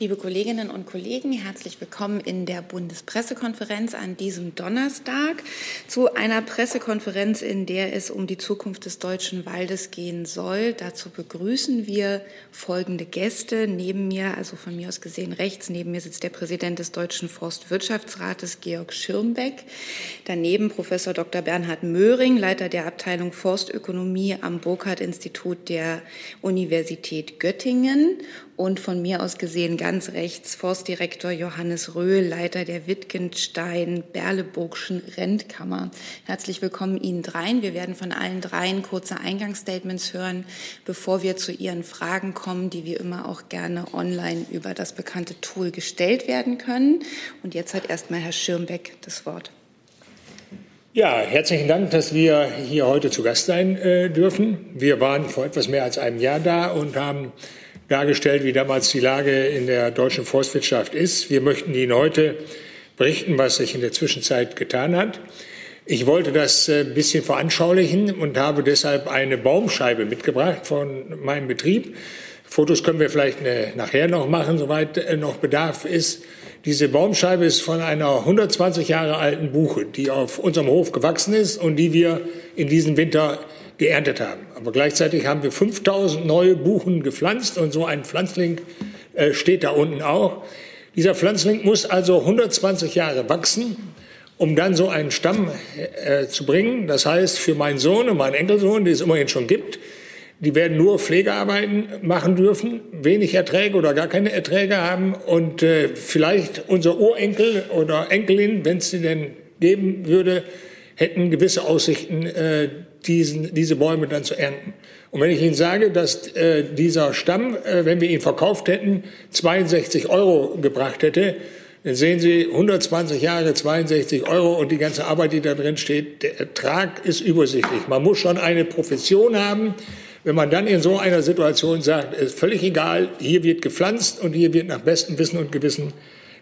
Liebe Kolleginnen und Kollegen, herzlich willkommen in der Bundespressekonferenz an diesem Donnerstag zu einer Pressekonferenz, in der es um die Zukunft des deutschen Waldes gehen soll. Dazu begrüßen wir folgende Gäste. Neben mir, also von mir aus gesehen rechts, neben mir sitzt der Präsident des Deutschen Forstwirtschaftsrates, Georg Schirmbeck. Daneben Professor Dr. Bernhard Möhring, Leiter der Abteilung Forstökonomie am Burkhardt-Institut der Universität Göttingen und von mir aus gesehen ganz rechts Forstdirektor Johannes Röhl, Leiter der Wittgenstein-Berleburgschen Rentkammer. Herzlich willkommen Ihnen dreien. Wir werden von allen dreien kurze Eingangsstatements hören, bevor wir zu Ihren Fragen kommen, die wie immer auch gerne online über das bekannte Tool gestellt werden können. Und jetzt hat erstmal Herr Schirmbeck das Wort. Ja, herzlichen Dank, dass wir hier heute zu Gast sein äh, dürfen. Wir waren vor etwas mehr als einem Jahr da und haben dargestellt, wie damals die Lage in der deutschen Forstwirtschaft ist. Wir möchten Ihnen heute berichten, was sich in der Zwischenzeit getan hat. Ich wollte das ein bisschen veranschaulichen und habe deshalb eine Baumscheibe mitgebracht von meinem Betrieb. Fotos können wir vielleicht äh, nachher noch machen, soweit äh, noch Bedarf ist. Diese Baumscheibe ist von einer 120 Jahre alten Buche, die auf unserem Hof gewachsen ist und die wir in diesem Winter geerntet haben. Aber gleichzeitig haben wir 5000 neue Buchen gepflanzt und so ein Pflanzling äh, steht da unten auch. Dieser Pflanzling muss also 120 Jahre wachsen, um dann so einen Stamm äh, zu bringen. Das heißt, für meinen Sohn und meinen Enkelsohn, die es immerhin schon gibt, die werden nur Pflegearbeiten machen dürfen, wenig Erträge oder gar keine Erträge haben und äh, vielleicht unser Urenkel oder Enkelin, wenn es sie denn geben würde, hätten gewisse Aussichten, äh, diesen, diese Bäume dann zu ernten. Und wenn ich Ihnen sage, dass äh, dieser Stamm, äh, wenn wir ihn verkauft hätten, 62 Euro gebracht hätte, dann sehen Sie 120 Jahre, 62 Euro und die ganze Arbeit, die da drin steht, der Ertrag ist übersichtlich. Man muss schon eine Profession haben. Wenn man dann in so einer Situation sagt, ist völlig egal, hier wird gepflanzt und hier wird nach bestem Wissen und Gewissen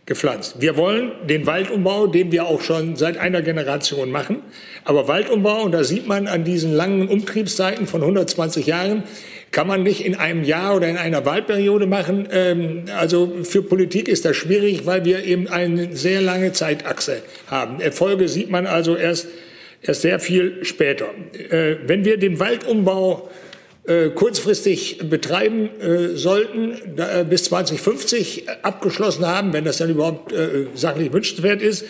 gepflanzt. Wir wollen den Waldumbau, den wir auch schon seit einer Generation machen. Aber Waldumbau, und da sieht man an diesen langen Umtriebszeiten von 120 Jahren, kann man nicht in einem Jahr oder in einer Wahlperiode machen. Ähm, also für Politik ist das schwierig, weil wir eben eine sehr lange Zeitachse haben. Erfolge sieht man also erst, erst sehr viel später. Äh, wenn wir den Waldumbau äh, kurzfristig betreiben äh, sollten, äh, bis 2050 abgeschlossen haben, wenn das dann überhaupt äh, sachlich wünschenswert ist,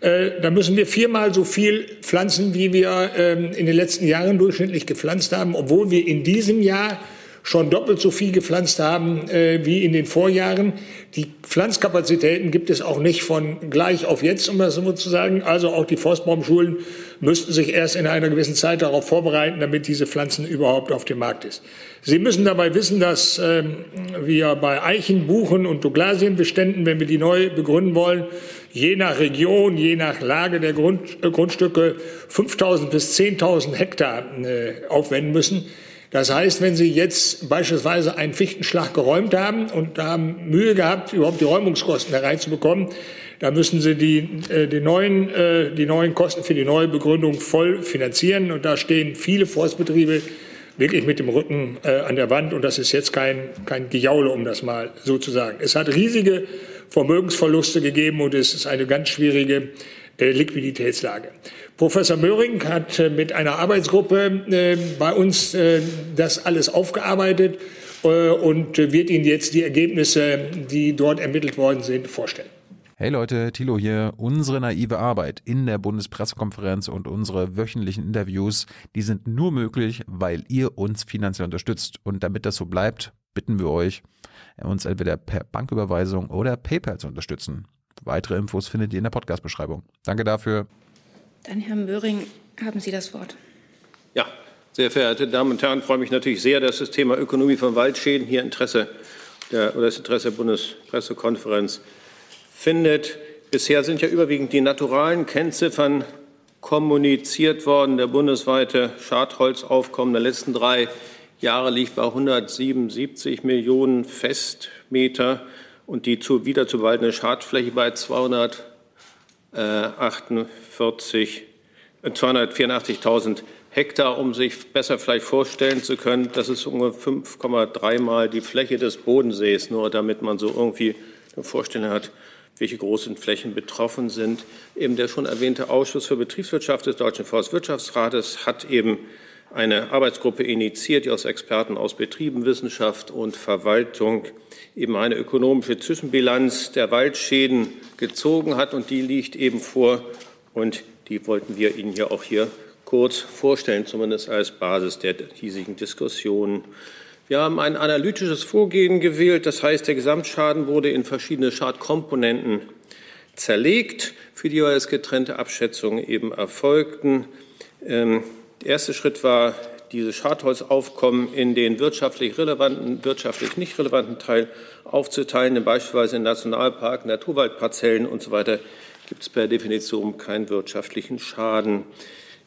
äh, dann müssen wir viermal so viel pflanzen, wie wir ähm, in den letzten Jahren durchschnittlich gepflanzt haben, obwohl wir in diesem Jahr schon doppelt so viel gepflanzt haben äh, wie in den Vorjahren. Die Pflanzkapazitäten gibt es auch nicht von gleich auf jetzt, um das so zu sagen. Also auch die Forstbaumschulen müssten sich erst in einer gewissen Zeit darauf vorbereiten, damit diese Pflanzen überhaupt auf dem Markt ist. Sie müssen dabei wissen, dass äh, wir bei Eichen, Buchen und Douglasienbeständen, wenn wir die neu begründen wollen, je nach Region, je nach Lage der Grund, äh, Grundstücke 5.000 bis 10.000 Hektar äh, aufwenden müssen. Das heißt, wenn Sie jetzt beispielsweise einen Fichtenschlag geräumt haben und haben Mühe gehabt, überhaupt die Räumungskosten hereinzubekommen, da müssen Sie die, äh, die, neuen, äh, die neuen Kosten für die neue Begründung voll finanzieren. Und da stehen viele Forstbetriebe wirklich mit dem Rücken äh, an der Wand. Und das ist jetzt kein, kein Gejaule, um das mal so zu sagen. Es hat riesige Vermögensverluste gegeben und es ist eine ganz schwierige äh, Liquiditätslage. Professor Möhring hat äh, mit einer Arbeitsgruppe äh, bei uns das alles aufgearbeitet und wird Ihnen jetzt die Ergebnisse, die dort ermittelt worden sind, vorstellen. Hey Leute, Thilo hier. Unsere naive Arbeit in der Bundespressekonferenz und unsere wöchentlichen Interviews, die sind nur möglich, weil ihr uns finanziell unterstützt. Und damit das so bleibt, bitten wir euch, uns entweder per Banküberweisung oder PayPal zu unterstützen. Weitere Infos findet ihr in der Podcast-Beschreibung. Danke dafür. Dann, Herr Möhring, haben Sie das Wort. Ja, sehr verehrte Damen und Herren, freue mich natürlich sehr, dass das Thema Ökonomie von Waldschäden hier Interesse der, oder das Interesse der Bundespressekonferenz findet. Bisher sind ja überwiegend die naturalen Kennziffern kommuniziert worden. Der bundesweite Schadholzaufkommen der letzten drei Jahre liegt bei 177 Millionen Festmeter und die zu, wieder zu waldende Schadfläche bei 248, 284.000 Hektar, um sich besser vielleicht vorstellen zu können, das ist ungefähr 5,3 Mal die Fläche des Bodensees, nur damit man so irgendwie eine Vorstellung hat, welche großen Flächen betroffen sind. Eben der schon erwähnte Ausschuss für Betriebswirtschaft des Deutschen Forstwirtschaftsrates hat eben eine Arbeitsgruppe initiiert, die aus Experten aus Betrieben, Wissenschaft und Verwaltung eben eine ökonomische Zwischenbilanz der Waldschäden gezogen hat. Und die liegt eben vor. Und die wollten wir Ihnen ja auch hier kurz vorstellen, zumindest als Basis der hiesigen Diskussion. Wir haben ein analytisches Vorgehen gewählt. Das heißt, der Gesamtschaden wurde in verschiedene Schadkomponenten zerlegt, für die jeweils getrennte Abschätzungen eben erfolgten. Ähm, der erste Schritt war, dieses Schadholzaufkommen in den wirtschaftlich relevanten, wirtschaftlich nicht relevanten Teil aufzuteilen, beispielsweise in Nationalparken, Naturwaldparzellen und so weiter gibt es per Definition keinen wirtschaftlichen Schaden.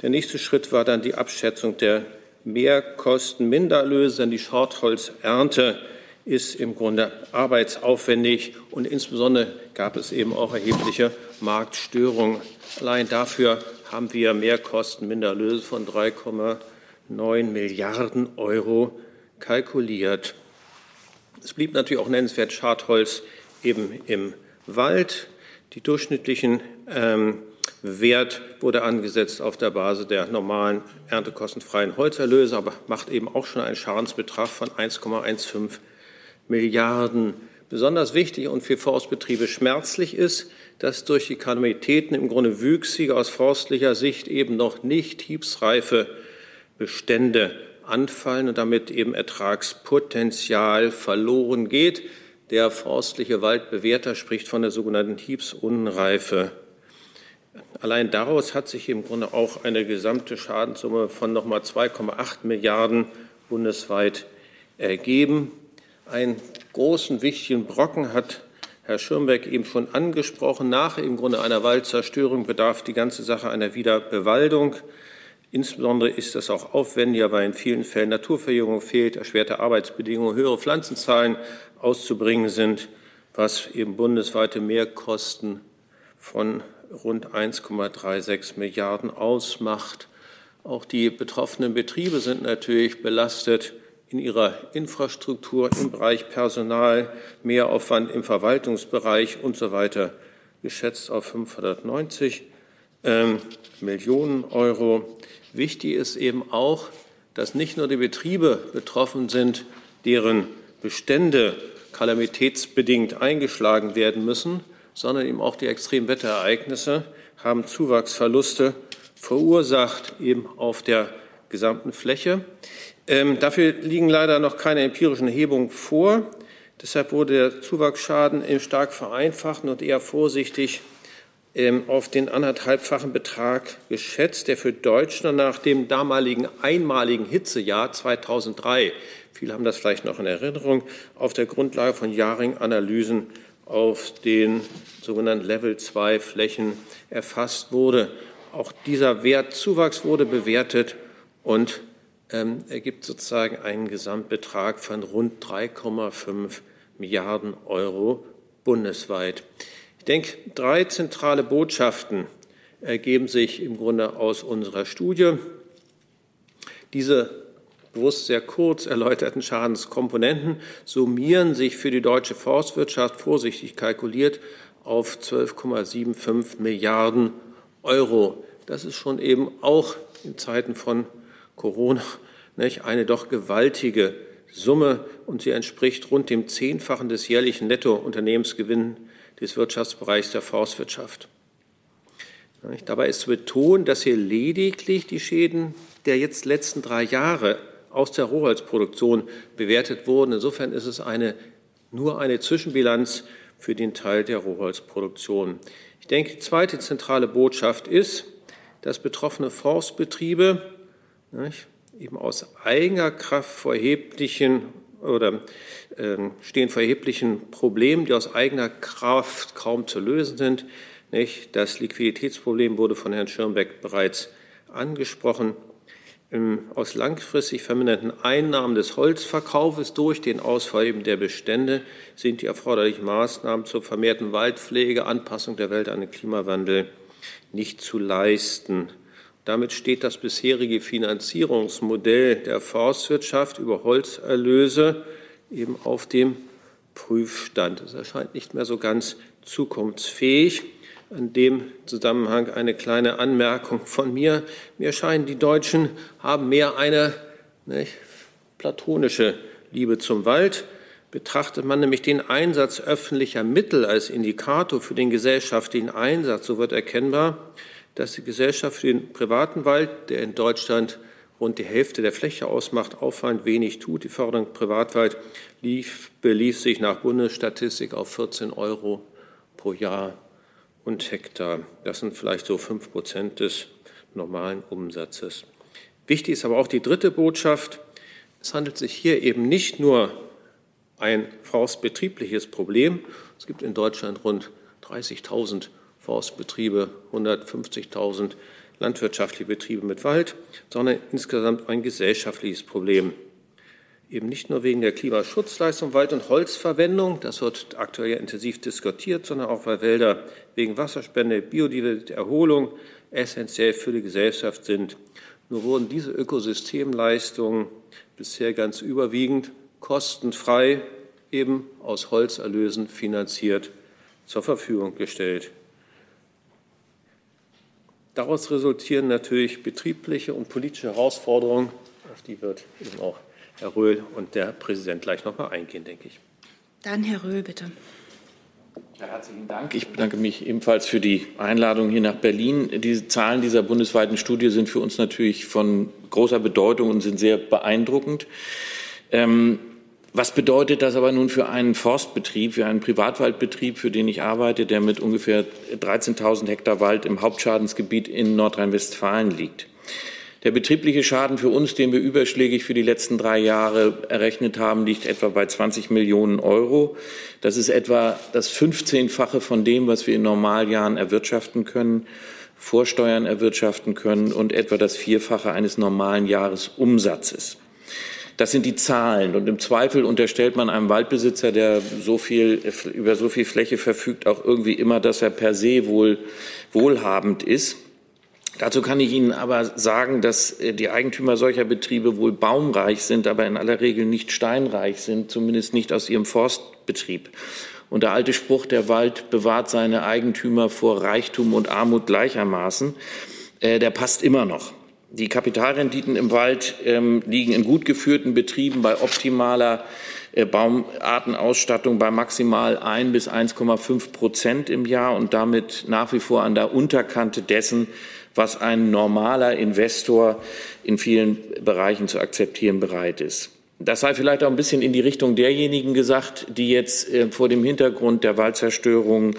Der nächste Schritt war dann die Abschätzung der Mehrkosten, Mindererlöse, denn die Schortholzernte ist im Grunde arbeitsaufwendig und insbesondere gab es eben auch erhebliche Marktstörungen. Allein dafür haben wir Mehrkosten, Mindererlöse von 3,9 Milliarden Euro kalkuliert. Es blieb natürlich auch nennenswert Schadholz eben im Wald. Die durchschnittlichen ähm, Wert wurde angesetzt auf der Basis der normalen erntekostenfreien Holzerlöse, aber macht eben auch schon einen Schadensbetrag von 1,15 Milliarden. Besonders wichtig und für Forstbetriebe schmerzlich ist, dass durch die Kalamitäten im Grunde wüchsige, aus forstlicher Sicht eben noch nicht hiebsreife Bestände anfallen und damit eben Ertragspotenzial verloren geht. Der forstliche Waldbewerter spricht von der sogenannten Hiebsunreife. Allein daraus hat sich im Grunde auch eine gesamte Schadenssumme von nochmal 2,8 Milliarden bundesweit ergeben. Einen großen, wichtigen Brocken hat Herr Schirmbeck eben schon angesprochen. Nach im Grunde einer Waldzerstörung bedarf die ganze Sache einer Wiederbewaldung. Insbesondere ist das auch aufwendiger, weil in vielen Fällen Naturverjüngung fehlt, erschwerte Arbeitsbedingungen, höhere Pflanzenzahlen auszubringen sind, was eben bundesweite Mehrkosten von rund 1,36 Milliarden ausmacht. Auch die betroffenen Betriebe sind natürlich belastet in ihrer Infrastruktur im Bereich Personal, Mehraufwand im Verwaltungsbereich und so weiter, geschätzt auf 590 ähm, Millionen Euro. Wichtig ist eben auch, dass nicht nur die Betriebe betroffen sind, deren Bestände kalamitätsbedingt eingeschlagen werden müssen, sondern eben auch die Extremwetterereignisse haben Zuwachsverluste verursacht, eben auf der gesamten Fläche. Ähm, dafür liegen leider noch keine empirischen Erhebungen vor. Deshalb wurde der Zuwachsschaden stark vereinfacht und eher vorsichtig ähm, auf den anderthalbfachen Betrag geschätzt, der für Deutschland nach dem damaligen einmaligen Hitzejahr 2003, viele haben das vielleicht noch in Erinnerung, auf der Grundlage von Jaring-Analysen auf den sogenannten Level 2 Flächen erfasst wurde. Auch dieser Wertzuwachs wurde bewertet und ähm, ergibt sozusagen einen Gesamtbetrag von rund 3,5 Milliarden Euro bundesweit. Ich denke, drei zentrale Botschaften ergeben sich im Grunde aus unserer Studie. Diese bewusst sehr kurz erläuterten Schadenskomponenten summieren sich für die deutsche Forstwirtschaft vorsichtig kalkuliert auf 12,75 Milliarden Euro. Das ist schon eben auch in Zeiten von Corona nicht, eine doch gewaltige Summe und sie entspricht rund dem Zehnfachen des jährlichen Nettounternehmensgewinns des Wirtschaftsbereichs der Forstwirtschaft. Dabei ist zu betonen, dass hier lediglich die Schäden der jetzt letzten drei Jahre aus der Rohholzproduktion bewertet wurden. Insofern ist es eine, nur eine Zwischenbilanz für den Teil der Rohholzproduktion. Ich denke, die zweite zentrale Botschaft ist, dass betroffene Forstbetriebe nicht, eben aus eigener Kraft vor erheblichen oder äh, stehen vor erheblichen Problemen, die aus eigener Kraft kaum zu lösen sind. Nicht? Das Liquiditätsproblem wurde von Herrn Schirmbeck bereits angesprochen aus langfristig verminderten Einnahmen des Holzverkaufes durch den Ausfall eben der Bestände sind die erforderlichen Maßnahmen zur vermehrten Waldpflege, Anpassung der Welt an den Klimawandel nicht zu leisten. Damit steht das bisherige Finanzierungsmodell der Forstwirtschaft über Holzerlöse eben auf dem Prüfstand. Es erscheint nicht mehr so ganz zukunftsfähig. In dem Zusammenhang eine kleine Anmerkung von mir. Mir scheinen, die Deutschen haben mehr eine nicht, platonische Liebe zum Wald. Betrachtet man nämlich den Einsatz öffentlicher Mittel als Indikator für den gesellschaftlichen Einsatz, so wird erkennbar, dass die Gesellschaft für den privaten Wald, der in Deutschland rund die Hälfte der Fläche ausmacht, auffallend wenig tut. Die Förderung Privatwald lief, belief sich nach Bundesstatistik auf 14 Euro pro Jahr und Hektar. Das sind vielleicht so fünf Prozent des normalen Umsatzes. Wichtig ist aber auch die dritte Botschaft. Es handelt sich hier eben nicht nur ein forstbetriebliches Problem. Es gibt in Deutschland rund 30.000 Forstbetriebe, 150.000 landwirtschaftliche Betriebe mit Wald, sondern insgesamt ein gesellschaftliches Problem eben nicht nur wegen der Klimaschutzleistung Wald- und Holzverwendung, das wird aktuell intensiv diskutiert, sondern auch weil Wälder wegen Wasserspende, Biodiversität, Erholung essentiell für die Gesellschaft sind. Nur wurden diese Ökosystemleistungen bisher ganz überwiegend kostenfrei eben aus Holzerlösen finanziert zur Verfügung gestellt. Daraus resultieren natürlich betriebliche und politische Herausforderungen, auf die wird eben auch Herr Röhl und der Präsident gleich noch mal eingehen, denke ich. Dann Herr Röhl, bitte. Ja, herzlichen Dank. Ich bedanke mich ebenfalls für die Einladung hier nach Berlin. Die Zahlen dieser bundesweiten Studie sind für uns natürlich von großer Bedeutung und sind sehr beeindruckend. Ähm, was bedeutet das aber nun für einen Forstbetrieb, für einen Privatwaldbetrieb, für den ich arbeite, der mit ungefähr 13.000 Hektar Wald im Hauptschadensgebiet in Nordrhein-Westfalen liegt? Der betriebliche Schaden für uns, den wir überschlägig für die letzten drei Jahre errechnet haben, liegt etwa bei 20 Millionen Euro. Das ist etwa das 15-fache von dem, was wir in Normaljahren erwirtschaften können, Vorsteuern erwirtschaften können und etwa das Vierfache eines normalen Jahresumsatzes. Das sind die Zahlen. Und im Zweifel unterstellt man einem Waldbesitzer, der so viel, über so viel Fläche verfügt, auch irgendwie immer, dass er per se wohl wohlhabend ist. Dazu kann ich Ihnen aber sagen, dass äh, die Eigentümer solcher Betriebe wohl baumreich sind, aber in aller Regel nicht steinreich sind, zumindest nicht aus ihrem Forstbetrieb. Und der alte Spruch, der Wald bewahrt seine Eigentümer vor Reichtum und Armut gleichermaßen, äh, der passt immer noch. Die Kapitalrenditen im Wald ähm, liegen in gut geführten Betrieben bei optimaler äh, Baumartenausstattung bei maximal 1 bis 1,5 Prozent im Jahr und damit nach wie vor an der Unterkante dessen, was ein normaler Investor in vielen Bereichen zu akzeptieren bereit ist. Das sei vielleicht auch ein bisschen in die Richtung derjenigen gesagt, die jetzt äh, vor dem Hintergrund der Waldzerstörung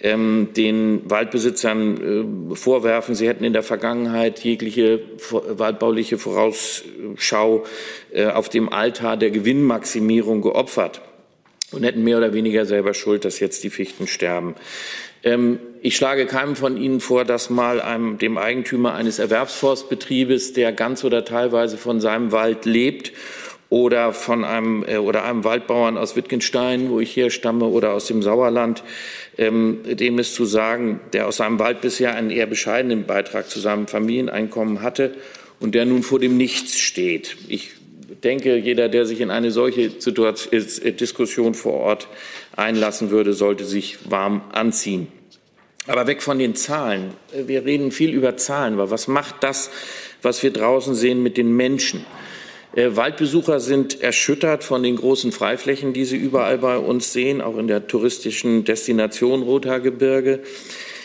ähm, den Waldbesitzern äh, vorwerfen, sie hätten in der Vergangenheit jegliche waldbauliche Vorausschau äh, auf dem Altar der Gewinnmaximierung geopfert und hätten mehr oder weniger selber Schuld, dass jetzt die Fichten sterben. Ähm, ich schlage keinem von Ihnen vor, dass mal einem, dem Eigentümer eines Erwerbsforstbetriebes, der ganz oder teilweise von seinem Wald lebt, oder von einem äh, oder einem Waldbauern aus Wittgenstein, wo ich hier stamme, oder aus dem Sauerland, ähm, dem ist zu sagen, der aus seinem Wald bisher einen eher bescheidenen Beitrag zu seinem Familieneinkommen hatte und der nun vor dem Nichts steht. Ich denke, jeder, der sich in eine solche Situation, äh, Diskussion vor Ort einlassen würde, sollte sich warm anziehen. Aber weg von den Zahlen. Wir reden viel über Zahlen, aber was macht das, was wir draußen sehen, mit den Menschen? Äh, Waldbesucher sind erschüttert von den großen Freiflächen, die sie überall bei uns sehen, auch in der touristischen Destination Rothaargebirge.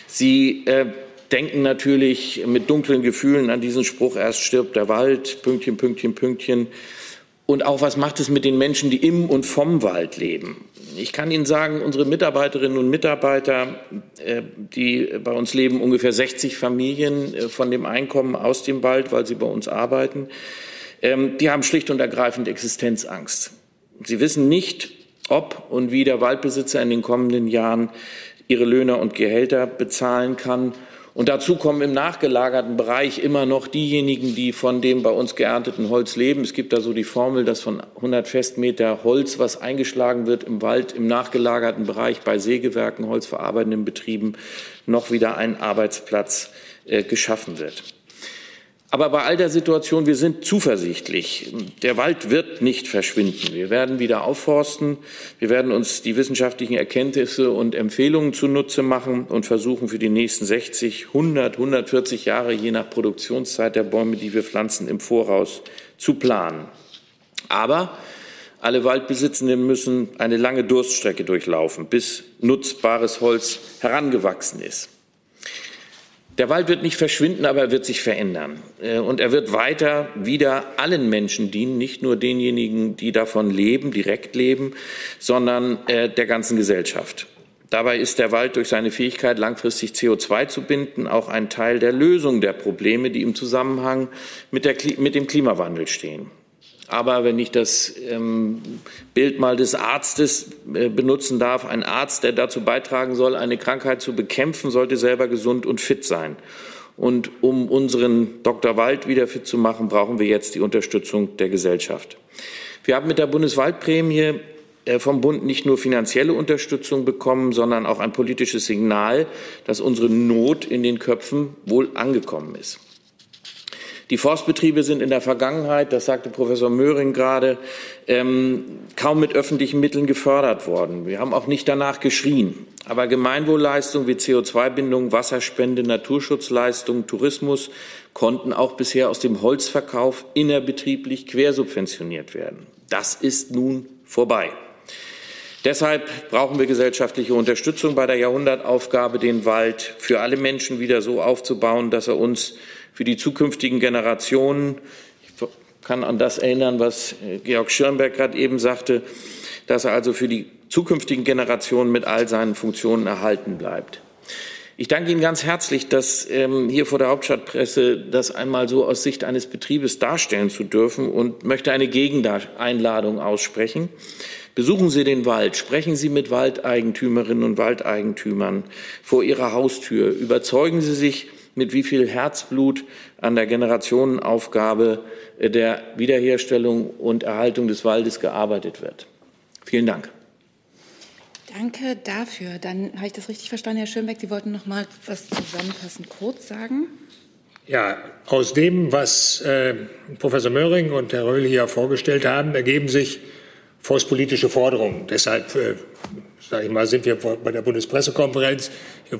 Sie äh, denken natürlich mit dunklen Gefühlen an diesen Spruch, erst stirbt der Wald, Pünktchen, Pünktchen, Pünktchen. Und auch, was macht es mit den Menschen, die im und vom Wald leben? Ich kann Ihnen sagen, unsere Mitarbeiterinnen und Mitarbeiter, äh, die bei uns leben, ungefähr 60 Familien äh, von dem Einkommen aus dem Wald, weil sie bei uns arbeiten, ähm, die haben schlicht und ergreifend Existenzangst. Sie wissen nicht, ob und wie der Waldbesitzer in den kommenden Jahren ihre Löhne und Gehälter bezahlen kann und dazu kommen im nachgelagerten Bereich immer noch diejenigen, die von dem bei uns geernteten Holz leben. Es gibt da so die Formel, dass von 100 Festmeter Holz, was eingeschlagen wird im Wald, im nachgelagerten Bereich bei Sägewerken, holzverarbeitenden Betrieben, noch wieder ein Arbeitsplatz äh, geschaffen wird. Aber bei all der Situation, wir sind zuversichtlich. Der Wald wird nicht verschwinden. Wir werden wieder aufforsten. Wir werden uns die wissenschaftlichen Erkenntnisse und Empfehlungen zunutze machen und versuchen, für die nächsten 60, 100, 140 Jahre, je nach Produktionszeit der Bäume, die wir pflanzen, im Voraus zu planen. Aber alle Waldbesitzenden müssen eine lange Durststrecke durchlaufen, bis nutzbares Holz herangewachsen ist. Der Wald wird nicht verschwinden, aber er wird sich verändern. Äh, und er wird weiter wieder allen Menschen dienen, nicht nur denjenigen, die davon leben, direkt leben, sondern äh, der ganzen Gesellschaft. Dabei ist der Wald durch seine Fähigkeit, langfristig CO2 zu binden, auch ein Teil der Lösung der Probleme, die im Zusammenhang mit, der, mit dem Klimawandel stehen. Aber wenn ich das ähm, Bild mal des Arztes äh, benutzen darf, ein Arzt, der dazu beitragen soll, eine Krankheit zu bekämpfen, sollte selber gesund und fit sein. Und um unseren Dr. Wald wieder fit zu machen, brauchen wir jetzt die Unterstützung der Gesellschaft. Wir haben mit der Bundeswaldprämie äh, vom Bund nicht nur finanzielle Unterstützung bekommen, sondern auch ein politisches Signal, dass unsere Not in den Köpfen wohl angekommen ist. Die Forstbetriebe sind in der Vergangenheit, das sagte Professor Möhring gerade, ähm, kaum mit öffentlichen Mitteln gefördert worden. Wir haben auch nicht danach geschrien. Aber Gemeinwohlleistungen wie CO2-Bindung, Wasserspende, Naturschutzleistungen, Tourismus konnten auch bisher aus dem Holzverkauf innerbetrieblich quersubventioniert werden. Das ist nun vorbei. Deshalb brauchen wir gesellschaftliche Unterstützung bei der Jahrhundertaufgabe, den Wald für alle Menschen wieder so aufzubauen, dass er uns für die zukünftigen Generationen. Ich kann an das erinnern, was äh, Georg Schirnberg gerade eben sagte, dass er also für die zukünftigen Generationen mit all seinen Funktionen erhalten bleibt. Ich danke Ihnen ganz herzlich, dass ähm, hier vor der Hauptstadtpresse das einmal so aus Sicht eines Betriebes darstellen zu dürfen und möchte eine Gegeneinladung aussprechen. Besuchen Sie den Wald, sprechen Sie mit Waldeigentümerinnen und Waldeigentümern vor Ihrer Haustür, überzeugen Sie sich, mit wie viel Herzblut an der Generationenaufgabe der Wiederherstellung und Erhaltung des Waldes gearbeitet wird. Vielen Dank. Danke dafür. Dann habe ich das richtig verstanden, Herr Schönbeck. Sie wollten noch mal was zusammenfassend kurz sagen. Ja, aus dem, was äh, Professor Möhring und Herr Röhl hier vorgestellt haben, ergeben sich forstpolitische Forderungen. Deshalb äh, sage ich mal, sind wir bei der Bundespressekonferenz. Äh,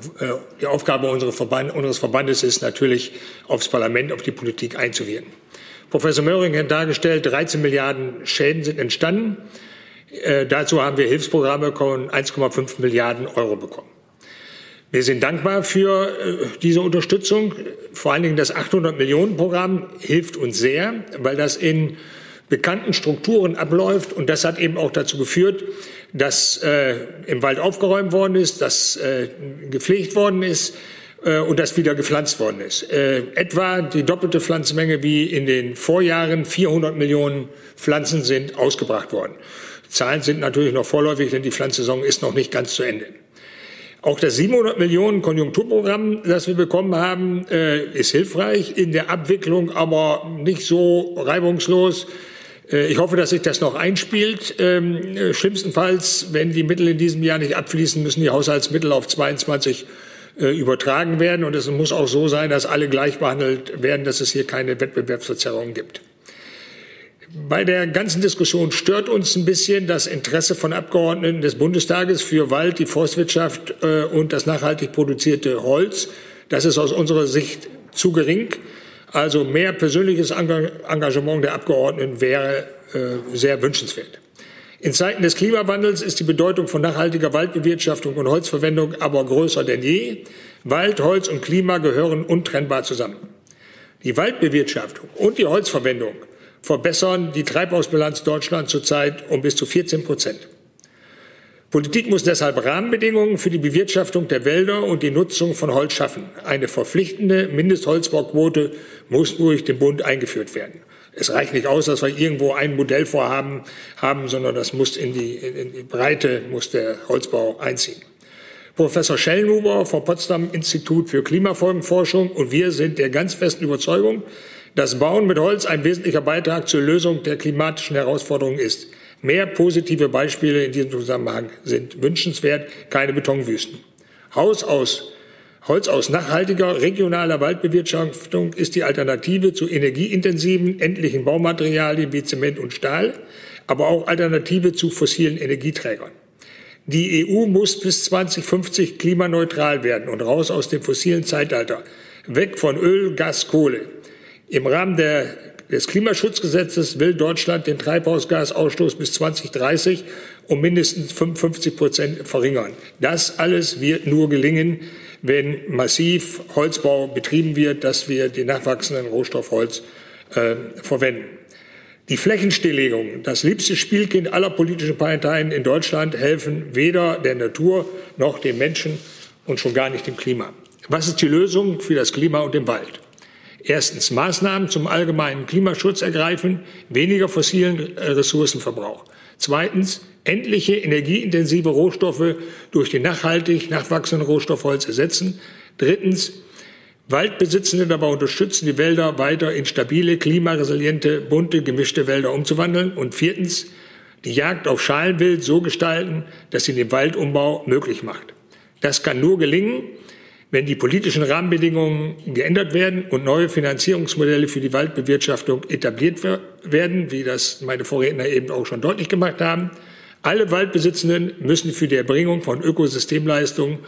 die Aufgabe unseres, Verband, unseres Verbandes ist natürlich, aufs Parlament, auf die Politik einzuwirken. Professor Möhring hat dargestellt, 13 Milliarden Schäden sind entstanden. Äh, dazu haben wir Hilfsprogramme von 1,5 Milliarden Euro bekommen. Wir sind dankbar für äh, diese Unterstützung. Vor allen Dingen das 800 Millionen Programm hilft uns sehr, weil das in bekannten Strukturen abläuft. Und das hat eben auch dazu geführt, dass äh, im Wald aufgeräumt worden ist, dass äh, gepflegt worden ist äh, und dass wieder gepflanzt worden ist. Äh, etwa die doppelte Pflanzmenge wie in den Vorjahren. 400 Millionen Pflanzen sind ausgebracht worden. Zahlen sind natürlich noch vorläufig, denn die Pflanzsaison ist noch nicht ganz zu Ende. Auch das 700 Millionen Konjunkturprogramm, das wir bekommen haben, äh, ist hilfreich, in der Abwicklung aber nicht so reibungslos ich hoffe, dass sich das noch einspielt. Ähm, äh, schlimmstenfalls, wenn die Mittel in diesem Jahr nicht abfließen, müssen die Haushaltsmittel auf 22 äh, übertragen werden. Und es muss auch so sein, dass alle gleich behandelt werden, dass es hier keine Wettbewerbsverzerrung gibt. Bei der ganzen Diskussion stört uns ein bisschen das Interesse von Abgeordneten des Bundestages für Wald, die Forstwirtschaft und das nachhaltig produzierte Holz. Das ist aus unserer Sicht zu gering. Also mehr persönliches Engagement der Abgeordneten wäre äh, sehr wünschenswert. In Zeiten des Klimawandels ist die Bedeutung von nachhaltiger Waldbewirtschaftung und Holzverwendung aber größer denn je. Wald, Holz und Klima gehören untrennbar zusammen. Die Waldbewirtschaftung und die Holzverwendung verbessern die Treibhausbilanz Deutschlands zurzeit um bis zu 14 Prozent. Politik muss deshalb Rahmenbedingungen für die Bewirtschaftung der Wälder und die Nutzung von Holz schaffen. Eine verpflichtende Mindestholzbauquote muss durch den Bund eingeführt werden. Es reicht nicht aus, dass wir irgendwo ein Modellvorhaben haben, sondern das muss in die, in die Breite, muss der Holzbau einziehen. Professor Schellnhuber vom Potsdam Institut für Klimafolgenforschung und wir sind der ganz festen Überzeugung, dass Bauen mit Holz ein wesentlicher Beitrag zur Lösung der klimatischen Herausforderungen ist. Mehr positive Beispiele in diesem Zusammenhang sind wünschenswert, keine Betonwüsten. Haus aus Holz aus nachhaltiger regionaler Waldbewirtschaftung ist die Alternative zu energieintensiven, endlichen Baumaterialien wie Zement und Stahl, aber auch Alternative zu fossilen Energieträgern. Die EU muss bis 2050 klimaneutral werden und raus aus dem fossilen Zeitalter, weg von Öl, Gas, Kohle. Im Rahmen der, des Klimaschutzgesetzes will Deutschland den Treibhausgasausstoß bis 2030 um mindestens 55 Prozent verringern. Das alles wird nur gelingen, wenn massiv Holzbau betrieben wird, dass wir den nachwachsenden Rohstoff Holz äh, verwenden. Die Flächenstilllegung, das liebste Spielkind aller politischen Parteien in Deutschland, helfen weder der Natur noch dem Menschen und schon gar nicht dem Klima. Was ist die Lösung für das Klima und den Wald? Erstens Maßnahmen zum allgemeinen Klimaschutz ergreifen, weniger fossilen äh, Ressourcenverbrauch. Zweitens endliche energieintensive Rohstoffe durch den nachhaltig nachwachsenden Rohstoff Holz ersetzen. Drittens Waldbesitzende dabei unterstützen, die Wälder weiter in stabile, klimaresiliente, bunte, gemischte Wälder umzuwandeln. Und viertens die Jagd auf Schalenwild so gestalten, dass sie den Waldumbau möglich macht. Das kann nur gelingen, wenn die politischen Rahmenbedingungen geändert werden und neue Finanzierungsmodelle für die Waldbewirtschaftung etabliert werden, wie das meine Vorredner eben auch schon deutlich gemacht haben. Alle Waldbesitzenden müssen für die Erbringung von Ökosystemleistungen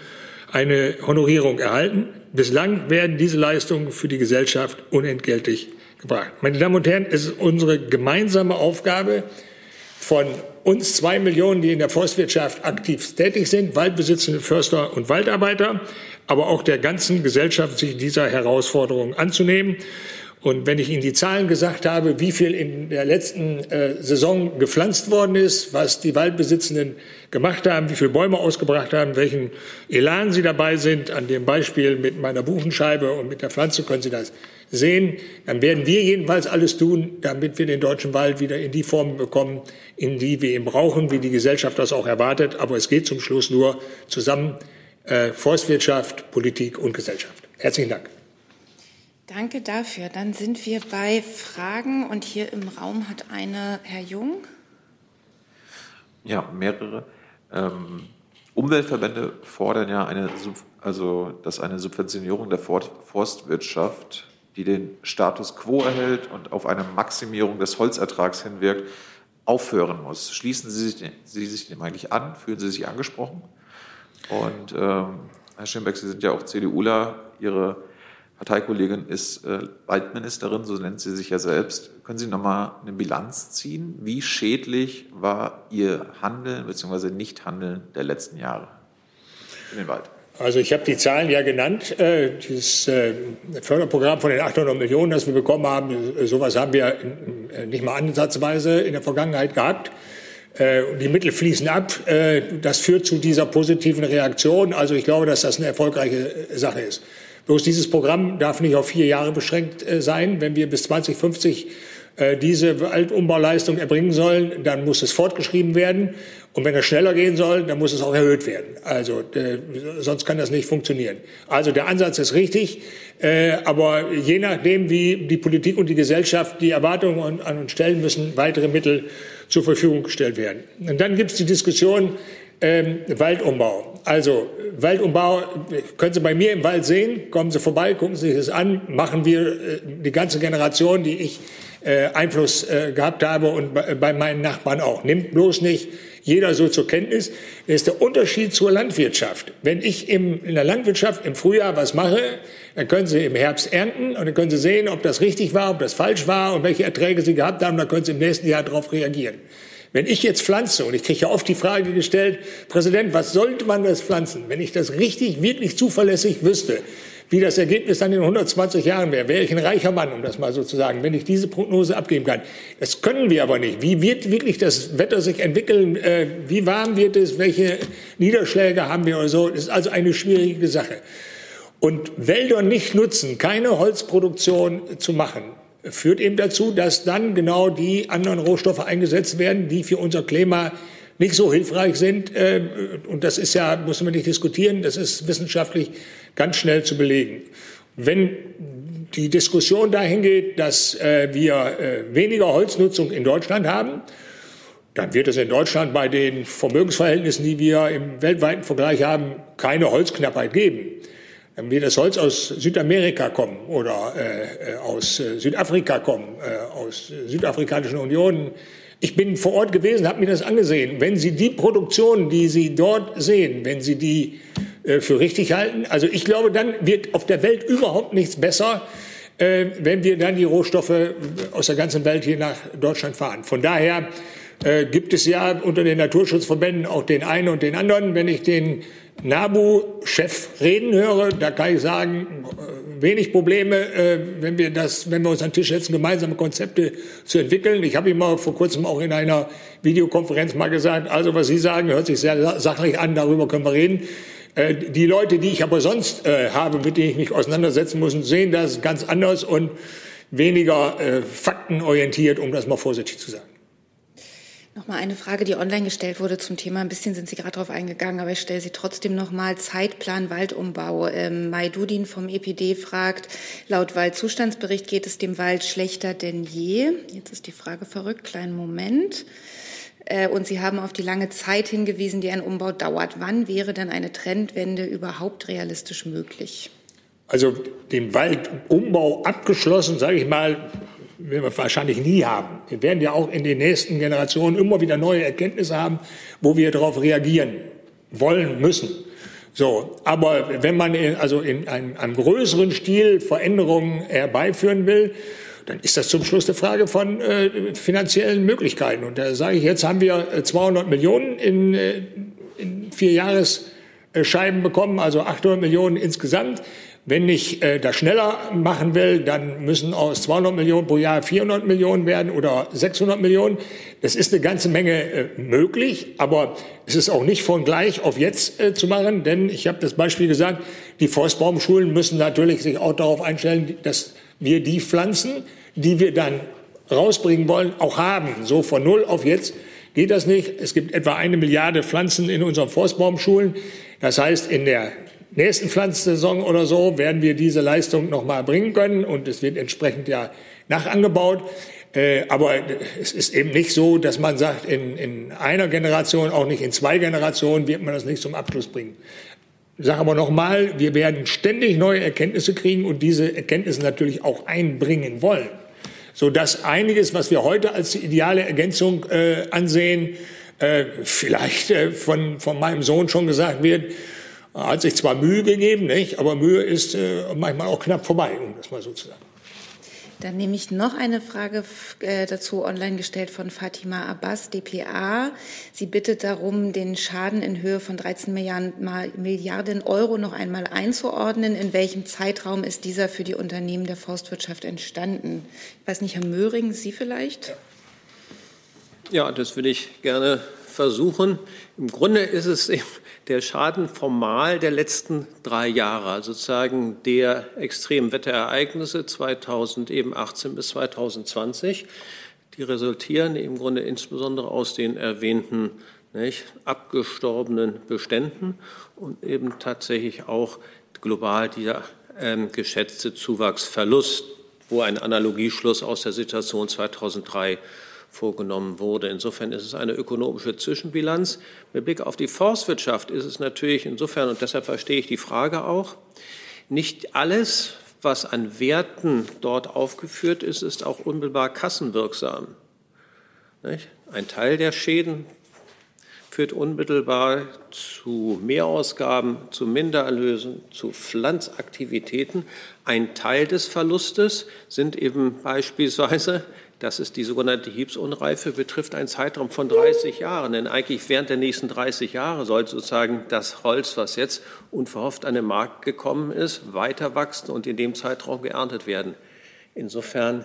eine Honorierung erhalten. Bislang werden diese Leistungen für die Gesellschaft unentgeltlich gebracht. Meine Damen und Herren, es ist unsere gemeinsame Aufgabe von uns zwei Millionen, die in der Forstwirtschaft aktiv tätig sind, Waldbesitzende, Förster und Waldarbeiter, aber auch der ganzen Gesellschaft, sich dieser Herausforderung anzunehmen. Und wenn ich Ihnen die Zahlen gesagt habe, wie viel in der letzten äh, Saison gepflanzt worden ist, was die Waldbesitzenden gemacht haben, wie viele Bäume ausgebracht haben, welchen Elan sie dabei sind, an dem Beispiel mit meiner Buchenscheibe und mit der Pflanze können Sie das sehen, dann werden wir jedenfalls alles tun, damit wir den deutschen Wald wieder in die Form bekommen, in die wir ihn brauchen, wie die Gesellschaft das auch erwartet. Aber es geht zum Schluss nur zusammen äh, Forstwirtschaft, Politik und Gesellschaft. Herzlichen Dank. Danke dafür. Dann sind wir bei Fragen und hier im Raum hat eine Herr Jung. Ja, mehrere. Ähm, Umweltverbände fordern ja eine, also, dass eine Subventionierung der Forstwirtschaft, die den Status quo erhält und auf eine Maximierung des Holzertrags hinwirkt, aufhören muss. Schließen Sie sich, Sie sich dem eigentlich an? Fühlen Sie sich angesprochen? Und ähm, Herr Schimbeck, Sie sind ja auch CDUler. Ihre Parteikollegin ist äh, Waldministerin, so nennt sie sich ja selbst. Können Sie noch mal eine Bilanz ziehen? Wie schädlich war Ihr Handeln bzw. Nichthandeln der letzten Jahre für den Wald? Also ich habe die Zahlen ja genannt. Äh, dieses äh, Förderprogramm von den 800 Millionen, das wir bekommen haben, äh, sowas haben wir nicht mal ansatzweise in der Vergangenheit gehabt. Die Mittel fließen ab. Das führt zu dieser positiven Reaktion. Also ich glaube, dass das eine erfolgreiche Sache ist. Bloß dieses Programm darf nicht auf vier Jahre beschränkt sein. Wenn wir bis 2050 äh, diese Waldumbauleistung erbringen sollen, dann muss es fortgeschrieben werden. Und wenn es schneller gehen soll, dann muss es auch erhöht werden. Also äh, sonst kann das nicht funktionieren. Also der Ansatz ist richtig, äh, aber je nachdem, wie die Politik und die Gesellschaft die Erwartungen an uns stellen, müssen weitere Mittel zur Verfügung gestellt werden. Und dann gibt es die Diskussion ähm, Waldumbau. Also Waldumbau können Sie bei mir im Wald sehen. Kommen Sie vorbei, gucken Sie sich das an. Machen wir die ganze Generation, die ich äh, Einfluss äh, gehabt habe und bei, bei meinen Nachbarn auch. Nimmt bloß nicht jeder so zur Kenntnis. Das ist der Unterschied zur Landwirtschaft. Wenn ich im, in der Landwirtschaft im Frühjahr was mache, dann können Sie im Herbst ernten und dann können Sie sehen, ob das richtig war, ob das falsch war und welche Erträge Sie gehabt haben. Dann können Sie im nächsten Jahr darauf reagieren. Wenn ich jetzt pflanze, und ich kriege ja oft die Frage gestellt, Präsident, was sollte man das pflanzen? Wenn ich das richtig, wirklich zuverlässig wüsste, wie das Ergebnis dann in 120 Jahren wäre, wäre ich ein reicher Mann, um das mal so zu sagen, wenn ich diese Prognose abgeben kann. Das können wir aber nicht. Wie wird wirklich das Wetter sich entwickeln? Äh, wie warm wird es? Welche Niederschläge haben wir oder so? Das ist also eine schwierige Sache. Und Wälder nicht nutzen, keine Holzproduktion zu machen, führt eben dazu, dass dann genau die anderen Rohstoffe eingesetzt werden, die für unser Klima nicht so hilfreich sind. Äh, und das ist ja, muss man nicht diskutieren, das ist wissenschaftlich ganz schnell zu belegen. Wenn die Diskussion dahin geht, dass äh, wir äh, weniger Holznutzung in Deutschland haben, dann wird es in Deutschland bei den Vermögensverhältnissen, die wir im weltweiten Vergleich haben, keine Holzknappheit geben. Dann wird das Holz aus Südamerika kommen oder äh, äh aus äh, Südafrika kommen, äh, aus südafrikanischen Unionen. Ich bin vor Ort gewesen, habe mir das angesehen. Wenn Sie die Produktion, die Sie dort sehen, wenn Sie die für richtig halten, also ich glaube, dann wird auf der Welt überhaupt nichts besser, äh, wenn wir dann die Rohstoffe aus der ganzen Welt hier nach Deutschland fahren. Von daher äh, gibt es ja unter den Naturschutzverbänden auch den einen und den anderen. Wenn ich den NABU-Chef reden höre, da kann ich sagen, äh, wenig Probleme, äh, wenn wir das, wenn wir uns an den Tisch setzen, gemeinsame Konzepte zu entwickeln. Ich habe ihm mal vor kurzem auch in einer Videokonferenz mal gesagt, also was Sie sagen, hört sich sehr sachlich an, darüber können wir reden. Äh, die Leute, die ich aber sonst habe, mit denen ich mich auseinandersetzen muss, sehen das ganz anders und weniger faktenorientiert, um das mal vorsichtig zu sagen. Nochmal eine Frage, die online gestellt wurde zum Thema. Ein bisschen sind Sie gerade darauf eingegangen, aber ich stelle sie trotzdem nochmal. Zeitplan Waldumbau. Ähm, Mai Dudin vom EPD fragt, laut Waldzustandsbericht geht es dem Wald schlechter denn je. Jetzt ist die Frage verrückt, kleinen Moment. Äh, und Sie haben auf die lange Zeit hingewiesen, die ein Umbau dauert. Wann wäre denn eine Trendwende überhaupt realistisch möglich? Also den Waldumbau abgeschlossen, sage ich mal, werden wir wahrscheinlich nie haben. Wir werden ja auch in den nächsten Generationen immer wieder neue Erkenntnisse haben, wo wir darauf reagieren wollen müssen. So, aber wenn man in, also in einem, einem größeren Stil Veränderungen herbeiführen will, dann ist das zum Schluss eine Frage von äh, finanziellen Möglichkeiten. Und da sage ich, jetzt haben wir 200 äh, Millionen in, äh, in vier Jahresscheiben bekommen, also 800 Millionen insgesamt. Wenn ich äh, das schneller machen will, dann müssen aus 200 Millionen pro Jahr 400 Millionen werden oder 600 Millionen. Das ist eine ganze Menge äh, möglich, aber es ist auch nicht von gleich auf jetzt äh, zu machen, denn ich habe das Beispiel gesagt, die Forstbaumschulen müssen natürlich sich auch darauf einstellen, dass wir die Pflanzen, die wir dann rausbringen wollen, auch haben. So von null auf jetzt geht das nicht. Es gibt etwa eine Milliarde Pflanzen in unseren Forstbaumschulen. Das heißt, in der nächsten Pflanzsaison oder so werden wir diese Leistung noch mal bringen können und es wird entsprechend ja nachangebaut. Äh, aber es ist eben nicht so, dass man sagt, in, in einer Generation, auch nicht in zwei Generationen, wird man das nicht zum Abschluss bringen. Ich sage aber nochmal, wir werden ständig neue Erkenntnisse kriegen und diese Erkenntnisse natürlich auch einbringen wollen, sodass einiges, was wir heute als die ideale Ergänzung äh, ansehen, äh, vielleicht äh, von, von meinem Sohn schon gesagt wird, hat sich zwar Mühe gegeben, nicht? aber Mühe ist äh, manchmal auch knapp vorbei, um das mal so zu sagen. Dann nehme ich noch eine Frage äh, dazu online gestellt von Fatima Abbas, dpa. Sie bittet darum, den Schaden in Höhe von 13 Milliarden, Euro noch einmal einzuordnen. In welchem Zeitraum ist dieser für die Unternehmen der Forstwirtschaft entstanden? Ich weiß nicht, Herr Möhring, Sie vielleicht? Ja, das würde ich gerne versuchen. Im Grunde ist es der Schaden formal der letzten drei Jahre, also sozusagen der Extremwetterereignisse 2018 bis 2020. Die resultieren im Grunde insbesondere aus den erwähnten nicht, abgestorbenen Beständen und eben tatsächlich auch global dieser ähm, geschätzte Zuwachsverlust, wo ein Analogieschluss aus der Situation 2003 vorgenommen wurde. Insofern ist es eine ökonomische Zwischenbilanz. Mit Blick auf die Forstwirtschaft ist es natürlich insofern, und deshalb verstehe ich die Frage auch, nicht alles, was an Werten dort aufgeführt ist, ist auch unmittelbar kassenwirksam. Ein Teil der Schäden führt unmittelbar zu Mehrausgaben, zu Mindererlösen, zu Pflanzaktivitäten. Ein Teil des Verlustes sind eben beispielsweise das ist die sogenannte Hiebsunreife, betrifft einen Zeitraum von 30 Jahren. Denn eigentlich während der nächsten 30 Jahre soll sozusagen das Holz, was jetzt unverhofft an den Markt gekommen ist, weiter wachsen und in dem Zeitraum geerntet werden. Insofern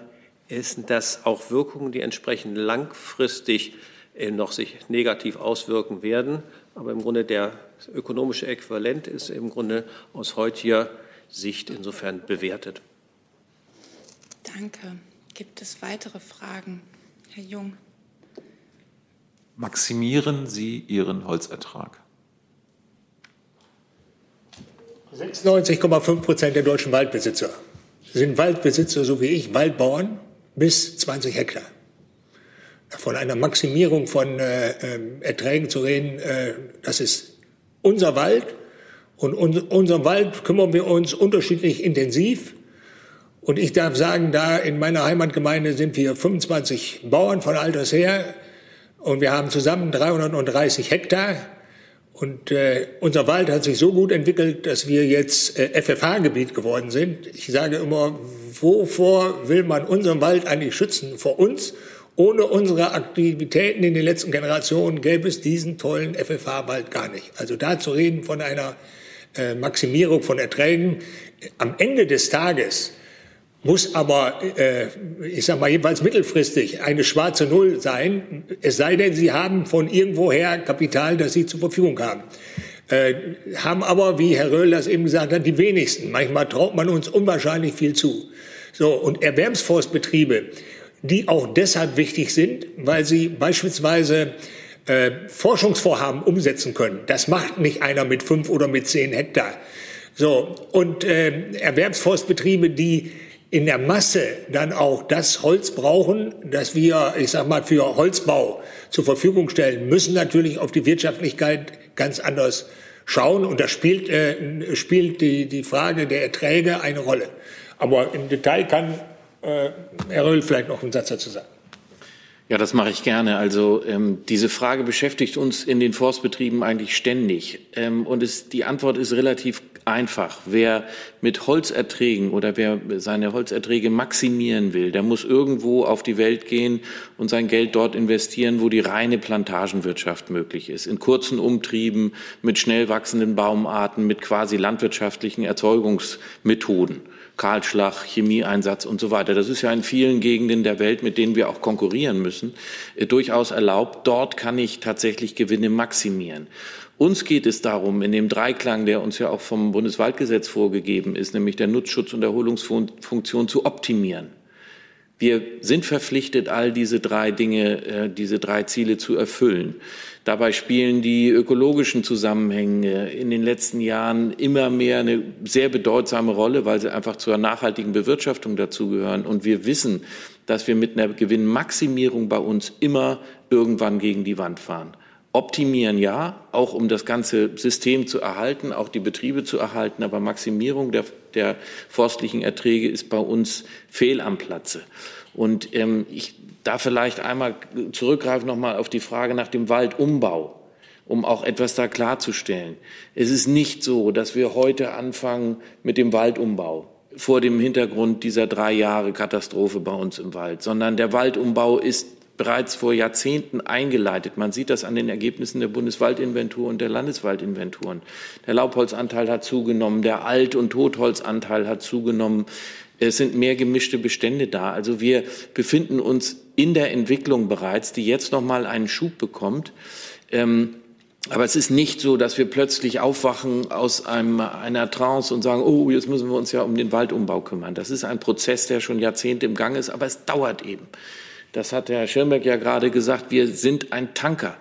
sind das auch Wirkungen, die entsprechend langfristig äh, noch sich negativ auswirken werden. Aber im Grunde der ökonomische Äquivalent ist im Grunde aus heutiger Sicht insofern bewertet. Danke. Gibt es weitere Fragen? Herr Jung. Maximieren Sie Ihren Holzertrag? 96,5 Prozent der deutschen Waldbesitzer sind Waldbesitzer, so wie ich, Waldbauern bis 20 Hektar. Von einer Maximierung von äh, ähm, Erträgen zu reden, äh, das ist unser Wald Und um unseren Wald kümmern wir uns unterschiedlich intensiv. Und ich darf sagen, da in meiner Heimatgemeinde sind wir 25 Bauern von alters her und wir haben zusammen 330 Hektar. Und äh, unser Wald hat sich so gut entwickelt, dass wir jetzt äh, FFH-Gebiet geworden sind. Ich sage immer, wovor will man unseren Wald eigentlich schützen? Vor uns? Ohne unsere Aktivitäten in den letzten Generationen gäbe es diesen tollen FFH-Wald gar nicht. Also da zu reden von einer äh, Maximierung von Erträgen. Am Ende des Tages muss aber, äh, ich sage mal jedenfalls mittelfristig, eine schwarze Null sein, es sei denn, Sie haben von irgendwoher Kapital, das Sie zur Verfügung haben. Äh, haben aber, wie Herr Röhl das eben gesagt hat, die wenigsten. Manchmal traut man uns unwahrscheinlich viel zu. So, und Erwerbsforstbetriebe, die auch deshalb wichtig sind, weil sie beispielsweise äh, Forschungsvorhaben umsetzen können. Das macht nicht einer mit fünf oder mit zehn Hektar. So, und äh, Erwerbsforstbetriebe, die in der Masse dann auch das Holz brauchen, das wir, ich sag mal, für Holzbau zur Verfügung stellen, müssen natürlich auf die Wirtschaftlichkeit ganz anders schauen. Und da spielt, äh, spielt die, die Frage der Erträge eine Rolle. Aber im Detail kann äh, Herr Röhl vielleicht noch einen Satz dazu sagen. Ja, das mache ich gerne. Also ähm, diese Frage beschäftigt uns in den Forstbetrieben eigentlich ständig. Ähm, und es, die Antwort ist relativ einfach. Wer mit Holzerträgen oder wer seine Holzerträge maximieren will, der muss irgendwo auf die Welt gehen und sein Geld dort investieren, wo die reine Plantagenwirtschaft möglich ist. In kurzen Umtrieben, mit schnell wachsenden Baumarten, mit quasi landwirtschaftlichen Erzeugungsmethoden. Kahlschlag, Chemieeinsatz und so weiter. Das ist ja in vielen Gegenden der Welt, mit denen wir auch konkurrieren müssen, äh, durchaus erlaubt. Dort kann ich tatsächlich Gewinne maximieren. Uns geht es darum, in dem Dreiklang, der uns ja auch vom Bundeswaldgesetz vorgegeben ist, nämlich der Nutzschutz- und Erholungsfunktion zu optimieren. Wir sind verpflichtet, all diese drei Dinge, äh, diese drei Ziele zu erfüllen. Dabei spielen die ökologischen Zusammenhänge in den letzten Jahren immer mehr eine sehr bedeutsame Rolle, weil sie einfach zur nachhaltigen Bewirtschaftung dazugehören. Und wir wissen, dass wir mit einer Gewinnmaximierung bei uns immer irgendwann gegen die Wand fahren. Optimieren ja, auch um das ganze System zu erhalten, auch die Betriebe zu erhalten, aber Maximierung der, der forstlichen Erträge ist bei uns fehl am Platze. Und ähm, ich darf vielleicht einmal zurückgreifen nochmal auf die Frage nach dem Waldumbau, um auch etwas da klarzustellen. Es ist nicht so, dass wir heute anfangen mit dem Waldumbau vor dem Hintergrund dieser drei Jahre Katastrophe bei uns im Wald, sondern der Waldumbau ist bereits vor Jahrzehnten eingeleitet. Man sieht das an den Ergebnissen der Bundeswaldinventur und der Landeswaldinventuren. Der Laubholzanteil hat zugenommen, der Alt- und Totholzanteil hat zugenommen. Es sind mehr gemischte Bestände da. Also wir befinden uns in der Entwicklung bereits, die jetzt noch mal einen Schub bekommt. Ähm, aber es ist nicht so, dass wir plötzlich aufwachen aus einem, einer Trance und sagen, oh, jetzt müssen wir uns ja um den Waldumbau kümmern. Das ist ein Prozess, der schon Jahrzehnte im Gang ist, aber es dauert eben. Das hat Herr Schirmbeck ja gerade gesagt. Wir sind ein Tanker.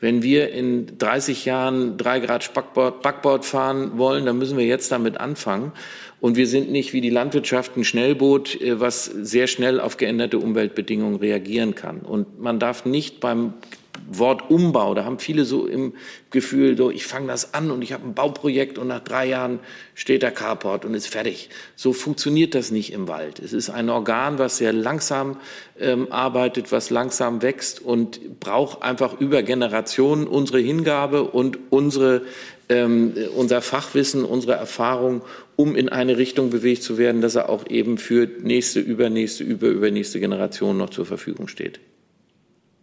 Wenn wir in 30 Jahren drei Grad Backbord, Backbord fahren wollen, dann müssen wir jetzt damit anfangen. Und wir sind nicht wie die Landwirtschaft ein Schnellboot, äh, was sehr schnell auf geänderte Umweltbedingungen reagieren kann. Und man darf nicht beim Wort Umbau, da haben viele so im Gefühl, so ich fange das an und ich habe ein Bauprojekt und nach drei Jahren steht der Carport und ist fertig. So funktioniert das nicht im Wald. Es ist ein Organ, was sehr langsam ähm, arbeitet, was langsam wächst und braucht einfach über Generationen unsere Hingabe und unsere, ähm, unser Fachwissen, unsere Erfahrung, um in eine Richtung bewegt zu werden, dass er auch eben für nächste, übernächste, über, übernächste Generation noch zur Verfügung steht.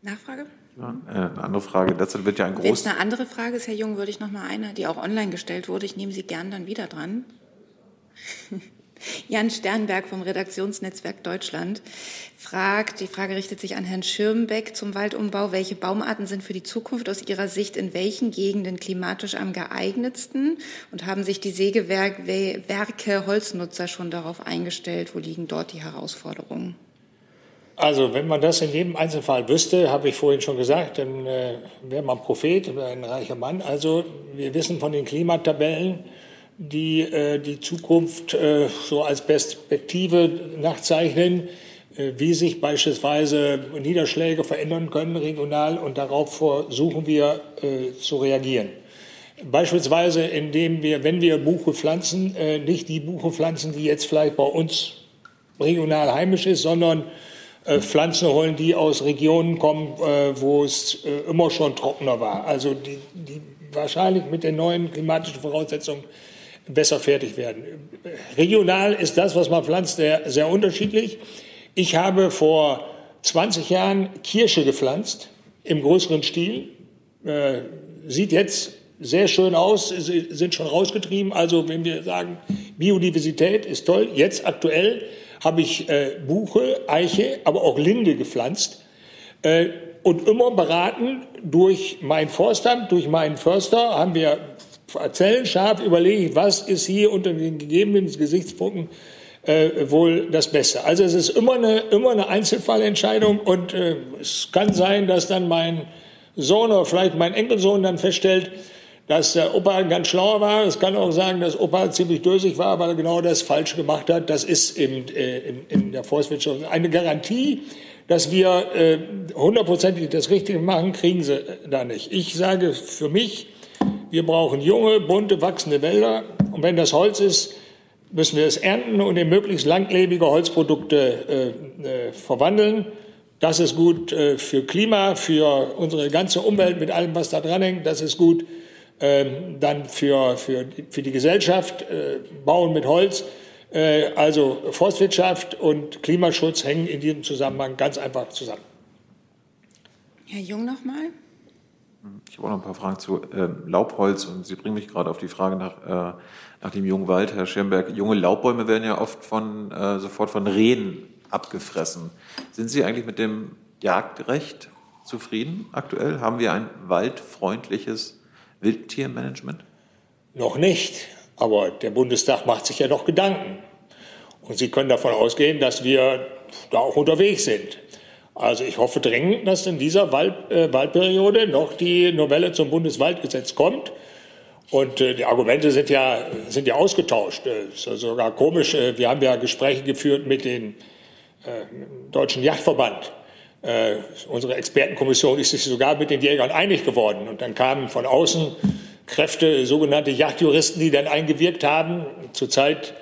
Nachfrage? Ja, äh, eine andere Frage. Derzeit wird ja ein groß. Wenn eine andere Frage ist, Herr Jung, würde ich noch mal eine, die auch online gestellt wurde. Ich nehme Sie gern dann wieder dran. Jan Sternberg vom Redaktionsnetzwerk Deutschland fragt, die Frage richtet sich an Herrn Schirmbeck zum Waldumbau. Welche Baumarten sind für die Zukunft aus Ihrer Sicht in welchen Gegenden klimatisch am geeignetsten? Und haben sich die Sägewerke Holznutzer schon darauf eingestellt? Wo liegen dort die Herausforderungen? Also, wenn man das in jedem Einzelfall wüsste, habe ich vorhin schon gesagt, dann äh, wäre man Prophet oder ein reicher Mann. Also, wir wissen von den Klimatabellen, die äh, die Zukunft äh, so als Perspektive nachzeichnen, äh, wie sich beispielsweise Niederschläge verändern können regional und darauf versuchen wir äh, zu reagieren. Beispielsweise, indem wir, wenn wir Buche pflanzen, äh, nicht die Buche pflanzen, die jetzt vielleicht bei uns regional heimisch ist, sondern Pflanzen holen, die aus Regionen kommen, äh, wo es äh, immer schon trockener war. Also die, die wahrscheinlich mit den neuen klimatischen Voraussetzungen besser fertig werden. Regional ist das, was man pflanzt, sehr, sehr unterschiedlich. Ich habe vor 20 Jahren Kirsche gepflanzt im größeren Stil. Äh, sieht jetzt sehr schön aus, sind schon rausgetrieben. Also wenn wir sagen, Biodiversität ist toll, jetzt aktuell habe ich äh, Buche, Eiche, aber auch Linde gepflanzt äh, und immer beraten durch mein Forstamt, durch meinen Förster haben wir zellenscharf überlegt, was ist hier unter den gegebenen Gesichtspunkten äh, wohl das Beste. Also es ist immer eine, immer eine Einzelfallentscheidung und äh, es kann sein, dass dann mein Sohn oder vielleicht mein Enkelsohn dann feststellt, dass der Opa ganz schlau war. Es kann auch sagen, dass Opa ziemlich dösig war, weil er genau das falsch gemacht hat. Das ist eben äh, in, der Forstwirtschaft eine Garantie, dass wir äh, hundertprozentig das Richtige machen, kriegen sie äh, da nicht. Ich sage für mich, wir brauchen junge, bunte, wachsende Wälder. Und wenn das Holz ist, müssen wir es ernten und in möglichst langlebige Holzprodukte äh, äh, verwandeln. Das ist gut äh, für Klima, für unsere ganze Umwelt mit allem, was da dran hängt. Das ist gut dann für, für, für die Gesellschaft, äh, Bauen mit Holz. Äh, also Forstwirtschaft und Klimaschutz hängen in diesem Zusammenhang ganz einfach zusammen. Herr Jung nochmal. Ich habe auch noch ein paar Fragen zu äh, Laubholz und Sie bringen mich gerade auf die Frage nach, äh, nach dem jungen Wald, Herr Schirmberg. Junge Laubbäume werden ja oft von, äh, sofort von Rehen abgefressen. Sind Sie eigentlich mit dem Jagdrecht zufrieden aktuell? Haben wir ein waldfreundliches Wildtiermanagement? Noch nicht, aber der Bundestag macht sich ja noch Gedanken. Und Sie können davon ausgehen, dass wir da auch unterwegs sind. Also ich hoffe dringend, dass in dieser Wald, äh, Wahlperiode noch die Novelle zum Bundeswaldgesetz kommt. Und äh, die Argumente sind ja, sind ja ausgetauscht. Äh, ist sogar komisch. Äh, wir haben ja Gespräche geführt mit dem äh, Deutschen Yachtverband. Äh, unsere Expertenkommission ist sich sogar mit den Jägern einig geworden. Und dann kamen von außen Kräfte, sogenannte Yachtjuristen, die dann eingewirkt haben. Zurzeit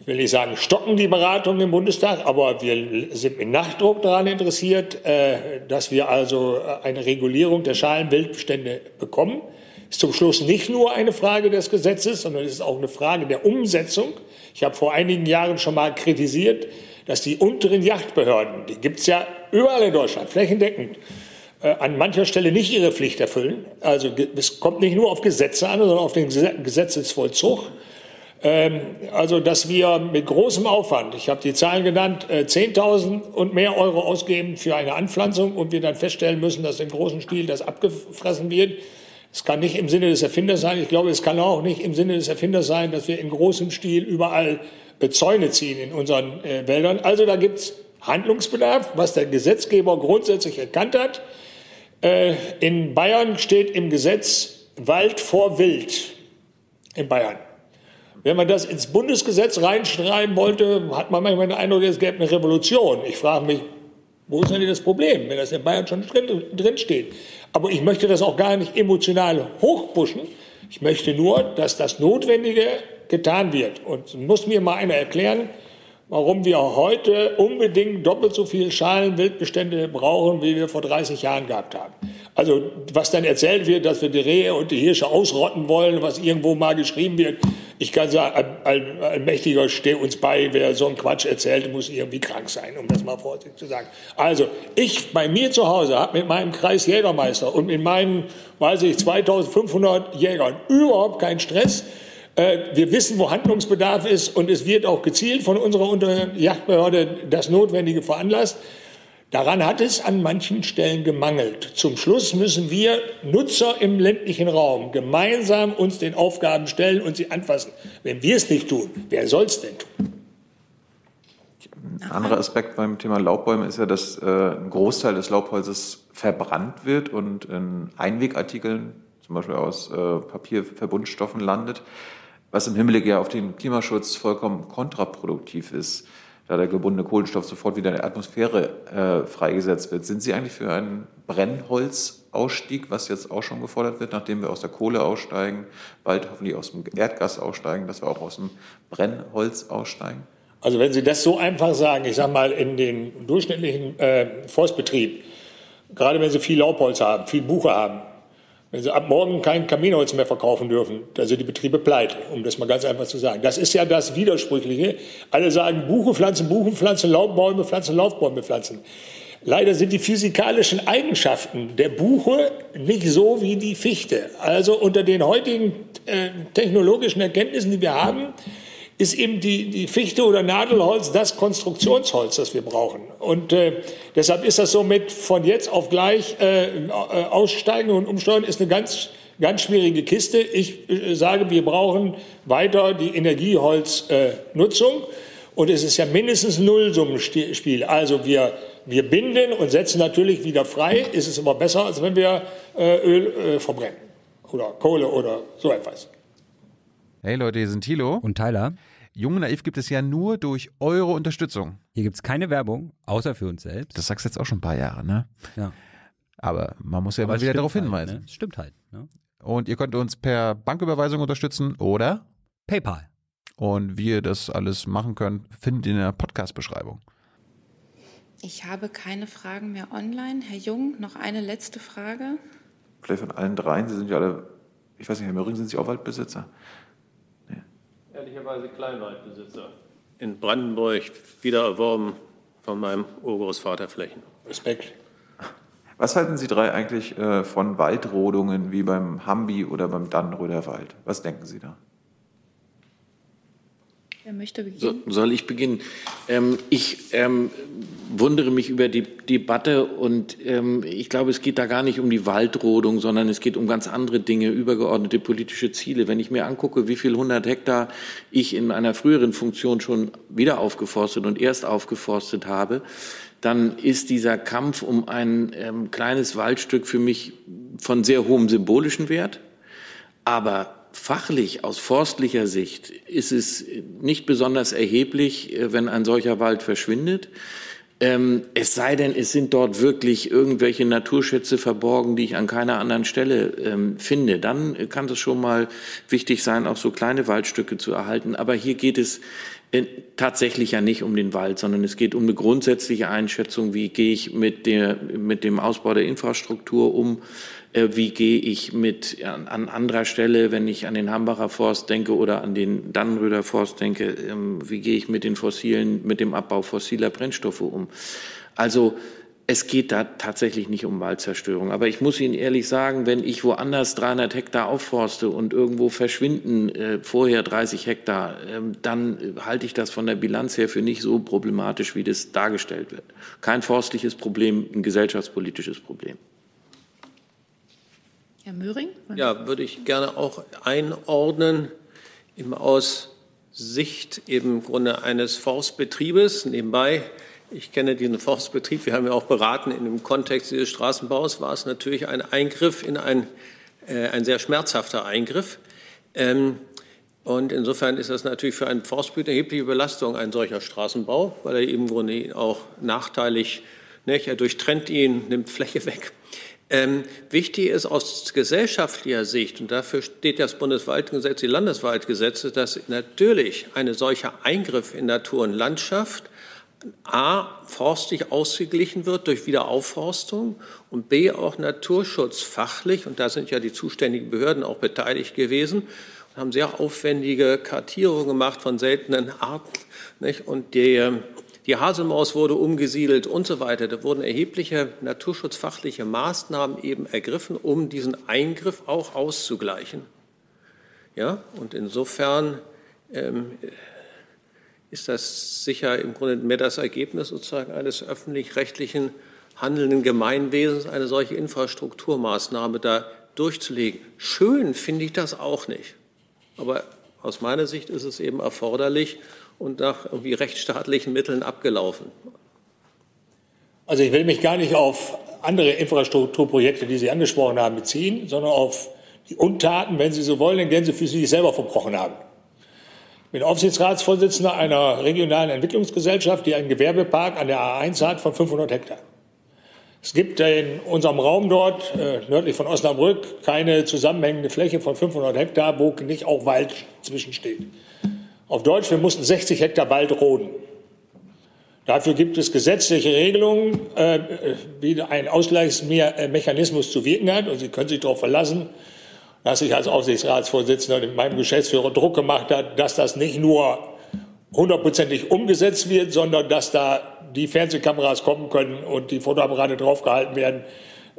ich will nicht sagen, stocken die Beratungen im Bundestag, aber wir sind mit Nachdruck daran interessiert, äh, dass wir also eine Regulierung der Schalenwildbestände bekommen. Ist zum Schluss nicht nur eine Frage des Gesetzes, sondern es ist auch eine Frage der Umsetzung. Ich habe vor einigen Jahren schon mal kritisiert, dass die unteren Yachtbehörden, die gibt es ja überall in Deutschland, flächendeckend, äh, an mancher Stelle nicht ihre Pflicht erfüllen. Also es kommt nicht nur auf Gesetze an, sondern auf den Gesetzesvollzug. Ähm, also, dass wir mit großem Aufwand, ich habe die Zahlen genannt, 10.000 äh, und mehr Euro ausgeben für eine Anpflanzung und wir dann feststellen müssen, dass im großen Stil das abgefressen wird. Es kann nicht im Sinne des Erfinders sein. Ich glaube, es kann auch nicht im Sinne des Erfinders sein, dass wir in großem Stil überall Zäune ziehen in unseren äh, Wäldern. Also da gibt es Handlungsbedarf, was der Gesetzgeber grundsätzlich erkannt hat. Äh, in Bayern steht im Gesetz Wald vor Wild. In Bayern. Wenn man das ins Bundesgesetz reinschreiben wollte, hat man manchmal den Eindruck, es gäbe eine Revolution. Ich frage mich, wo ist denn das Problem, wenn das in Bayern schon drin, drin steht? Aber ich möchte das auch gar nicht emotional hochpushen. Ich möchte nur, dass das Notwendige getan wird. Und muss mir mal einer erklären, warum wir heute unbedingt doppelt so viele Schalenwildbestände brauchen, wie wir vor 30 Jahren gehabt haben. Also was dann erzählt wird, dass wir die Rehe und die Hirsche ausrotten wollen, was irgendwo mal geschrieben wird. Ich kann sagen, ein Allmächtiger steh uns bei, wer so einen Quatsch erzählt, muss irgendwie krank sein, um das mal vorsichtig zu sagen. Also ich bei mir zu Hause habe mit meinem Kreis Jägermeister und mit meinen, weiß ich, 2500 Jägern überhaupt keinen Stress. Äh, wir wissen, wo Handlungsbedarf ist und es wird auch gezielt von unserer Jagdbehörde das Notwendige veranlasst. Daran hat es an manchen Stellen gemangelt. Zum Schluss müssen wir Nutzer im ländlichen Raum gemeinsam uns den Aufgaben stellen und sie anfassen. Wenn wir es nicht tun, wer soll es denn tun? Ein anderer Aspekt beim Thema Laubbäume ist ja, dass äh, ein Großteil des Laubholzes verbrannt wird und in Einwegartikeln, zum Beispiel aus äh, Papierverbundstoffen, landet was im Hinblick ja auf den Klimaschutz vollkommen kontraproduktiv ist, da der gebundene Kohlenstoff sofort wieder in der Atmosphäre äh, freigesetzt wird. Sind Sie eigentlich für ein Brennholz Ausstieg, was jetzt auch schon gefordert wird, nachdem wir aus der Kohle aussteigen, bald hoffentlich aus dem Erdgas aussteigen, dass wir auch aus dem Brennholz aussteigen? Also wenn Sie das so einfach sagen, ich sage mal, in den durchschnittlichen äh, Forstbetrieb, gerade wenn Sie viel Laubholz haben, viel Buche haben, wenn Sie ab morgen kein Kaminholz mehr verkaufen dürfen, dann sind die Betriebe pleite, um das mal ganz einfach zu sagen. Das ist ja das Widersprüchliche. Alle sagen Buche pflanzen, Buche pflanzen, Laubbäume pflanzen, Laufbäume pflanzen. Leider sind die physikalischen Eigenschaften der Buche nicht so wie die Fichte. Also unter den heutigen äh, technologischen Erkenntnissen, die wir haben, ist eben die, die Fichte oder Nadelholz das Konstruktionsholz, das wir brauchen. Und äh, deshalb ist das so mit von jetzt auf gleich äh, äh aussteigen und umsteuern ist eine ganz, ganz schwierige Kiste. Ich äh, sage, wir brauchen weiter die Energieholznutzung. Äh, und es ist ja mindestens Nullsummenspiel. Also wir, wir binden und setzen natürlich wieder frei. Ist es immer besser, als wenn wir äh, Öl verbrennen oder Kohle oder so etwas. Hey Leute, hier sind Thilo und Tyler. Jung und Naiv gibt es ja nur durch eure Unterstützung. Hier gibt es keine Werbung, außer für uns selbst. Das sagst du jetzt auch schon ein paar Jahre, ne? Ja. Aber man muss ja mal wieder darauf halt, hinweisen. Ne? Stimmt halt. Ne? Und ihr könnt uns per Banküberweisung unterstützen oder PayPal. Und wie ihr das alles machen könnt, findet ihr in der Podcast-Beschreibung. Ich habe keine Fragen mehr online. Herr Jung, noch eine letzte Frage. Vielleicht von allen dreien. Sie sind ja alle, ich weiß nicht, Herr Möhring, sind Sie auch Waldbesitzer? Ehrlicherweise Kleinwaldbesitzer. In Brandenburg wieder erworben von meinem Urgroßvater Flächen. Respekt. Was halten Sie drei eigentlich äh, von Waldrodungen wie beim Hambi oder beim Dannenröder Wald? Was denken Sie da? Wer möchte beginnen? So, soll ich beginnen? Ähm, ich ähm, wundere mich über die Debatte und ähm, ich glaube, es geht da gar nicht um die Waldrodung, sondern es geht um ganz andere Dinge, übergeordnete politische Ziele. Wenn ich mir angucke, wie viel 100 Hektar ich in einer früheren Funktion schon wieder aufgeforstet und erst aufgeforstet habe, dann ist dieser Kampf um ein ähm, kleines Waldstück für mich von sehr hohem symbolischen Wert. Aber fachlich, aus forstlicher Sicht, ist es nicht besonders erheblich, äh, wenn ein solcher Wald verschwindet. Ähm, es sei denn, es sind dort wirklich irgendwelche Naturschätze verborgen, die ich an keiner anderen Stelle ähm, finde. Dann kann es schon mal wichtig sein, auch so kleine Waldstücke zu erhalten. Aber hier geht es tatsächlich ja nicht um den Wald, sondern es geht um eine grundsätzliche Einschätzung, wie gehe ich mit, der, mit dem Ausbau der Infrastruktur um, äh, wie gehe ich mit an, an, anderer Stelle, wenn ich an den Hambacher Forst denke oder an den Dannenröder Forst denke, ähm, wie gehe ich mit den fossilen, mit dem Abbau fossiler Brennstoffe um? Also es geht da tatsächlich nicht um Waldzerstörung. Aber ich muss Ihnen ehrlich sagen, wenn ich woanders 300 Hektar aufforste und irgendwo verschwinden äh, vorher 30 Hektar, äh, dann halte ich das von der Bilanz her für nicht so problematisch, wie das dargestellt wird. Kein forstliches Problem, ein gesellschaftspolitisches Problem. Herr Möhring? Ja, würde ich gerne auch einordnen, eben aus Sicht im Grunde eines Forstbetriebes. Nebenbei, ich kenne diesen Forstbetrieb, wir haben ja auch beraten, in dem Kontext dieses Straßenbaus war es natürlich ein Eingriff in ein, äh, ein sehr schmerzhafter Eingriff. Ähm, und insofern ist das natürlich für einen Forstbetrieb eine erhebliche Belastung, ein solcher Straßenbau, weil er im Grunde auch nachteilig, nicht, er durchtrennt ihn, nimmt Fläche weg. Ähm, wichtig ist aus gesellschaftlicher Sicht, und dafür steht das Bundeswaldgesetz, die Landeswaldgesetze, dass natürlich ein solcher Eingriff in Natur und Landschaft A, forstlich ausgeglichen wird durch Wiederaufforstung und B, auch naturschutzfachlich, und da sind ja die zuständigen Behörden auch beteiligt gewesen, und haben sehr aufwendige Kartierungen gemacht von seltenen Arten. Nicht? Und die die Haselmaus wurde umgesiedelt und so weiter. Da wurden erhebliche naturschutzfachliche Maßnahmen eben ergriffen, um diesen Eingriff auch auszugleichen. Ja, und insofern ähm, ist das sicher im Grunde mehr das Ergebnis sozusagen eines öffentlich-rechtlichen handelnden Gemeinwesens, eine solche Infrastrukturmaßnahme da durchzulegen. Schön finde ich das auch nicht. Aber aus meiner Sicht ist es eben erforderlich, und nach irgendwie rechtsstaatlichen Mitteln abgelaufen? Also ich will mich gar nicht auf andere Infrastrukturprojekte, die Sie angesprochen haben, beziehen, sondern auf die Untaten, wenn Sie so wollen, in denen Sie für sich selber verbrochen haben. Bin Aufsichtsratsvorsitzender einer regionalen Entwicklungsgesellschaft, die einen Gewerbepark an der A1 hat von 500 Hektar. Es gibt in unserem Raum dort, äh, nördlich von Osnabrück, keine zusammenhängende Fläche von 500 Hektar, wo nicht auch Wald zwischensteht. Auf Deutsch, wir mussten 60 Hektar Wald roden. Dafür gibt es gesetzliche Regelungen, äh, wie ein Ausgleichsmechanismus zu wirken hat. Und Sie können sich darauf verlassen, dass ich als Aufsichtsratsvorsitzender mit meinem Geschäftsführer Druck gemacht hat, dass das nicht nur hundertprozentig umgesetzt wird, sondern dass da die Fernsehkameras kommen können und die Fotoapparate draufgehalten werden,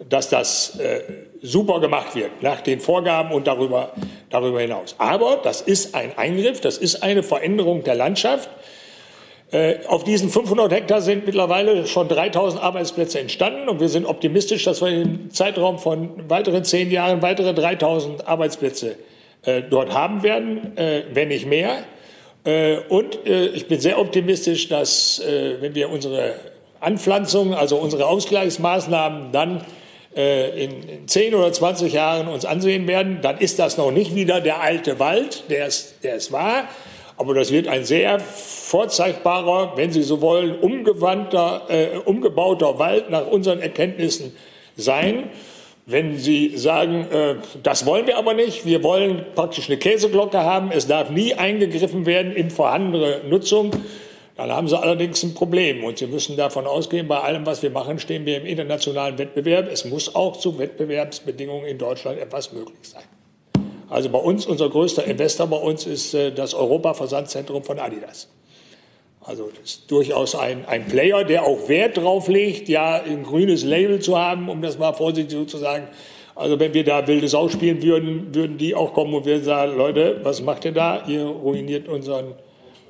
dass das äh, super gemacht wird nach den Vorgaben und darüber, darüber hinaus. Aber das ist ein Eingriff, das ist eine Veränderung der Landschaft. Äh, auf diesen 500 Hektar sind mittlerweile schon 3000 Arbeitsplätze entstanden und wir sind optimistisch, dass wir im Zeitraum von weiteren zehn Jahren weitere 3000 Arbeitsplätze äh, dort haben werden, äh, wenn nicht mehr. Und ich bin sehr optimistisch, dass, wenn wir unsere Anpflanzung, also unsere Ausgleichsmaßnahmen dann in, in 10 oder 20 Jahren uns ansehen werden, dann ist das noch nicht wieder der alte Wald, der es, der es war, aber das wird ein sehr vorzeigbarer, wenn Sie so wollen, umgewandter, äh, umgebauter Wald nach unseren Erkenntnissen sein. Wenn Sie sagen, äh, das wollen wir aber nicht, wir wollen praktisch eine Käseglocke haben, es darf nie eingegriffen werden in vorhandene Nutzung, dann haben Sie allerdings ein Problem. Und Sie müssen davon ausgehen, bei allem, was wir machen, stehen wir im internationalen Wettbewerb. Es muss auch zu Wettbewerbsbedingungen in Deutschland etwas möglich sein. Also bei uns, unser größter Investor bei uns ist äh, das Europa-Versandzentrum von Adidas. Also das ist durchaus ein, ein Player, der auch Wert drauf legt, ja, ein grünes Label zu haben, um das mal vorsichtig so zu sagen. Also wenn wir da wilde Sau spielen würden, würden die auch kommen und würden sagen, Leute, was macht ihr da? Ihr ruiniert unseren,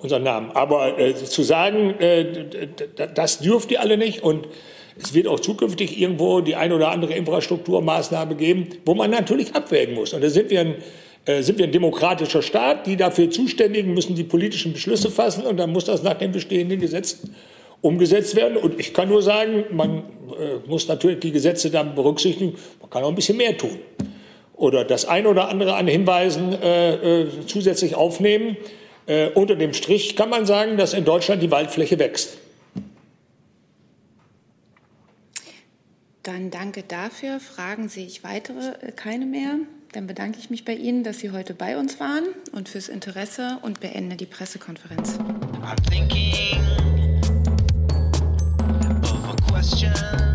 unseren Namen. Aber äh, zu sagen, äh, das dürft ihr alle nicht und es wird auch zukünftig irgendwo die ein oder andere Infrastrukturmaßnahme geben, wo man natürlich abwägen muss. Und da sind wir ein äh, sind wir ein demokratischer Staat. Die dafür Zuständigen müssen die politischen Beschlüsse fassen und dann muss das nach den bestehenden Gesetzen umgesetzt werden. Und ich kann nur sagen, man äh, muss natürlich die Gesetze dann berücksichtigen. Man kann auch ein bisschen mehr tun. Oder das ein oder andere an Hinweisen äh, äh, zusätzlich aufnehmen. Äh, unter dem Strich kann man sagen, dass in Deutschland die Waldfläche wächst. Dann danke dafür. Fragen sehe ich weitere äh, keine mehr. Dann bedanke ich mich bei Ihnen, dass Sie heute bei uns waren und fürs Interesse und beende die Pressekonferenz. I'm thinking of a question.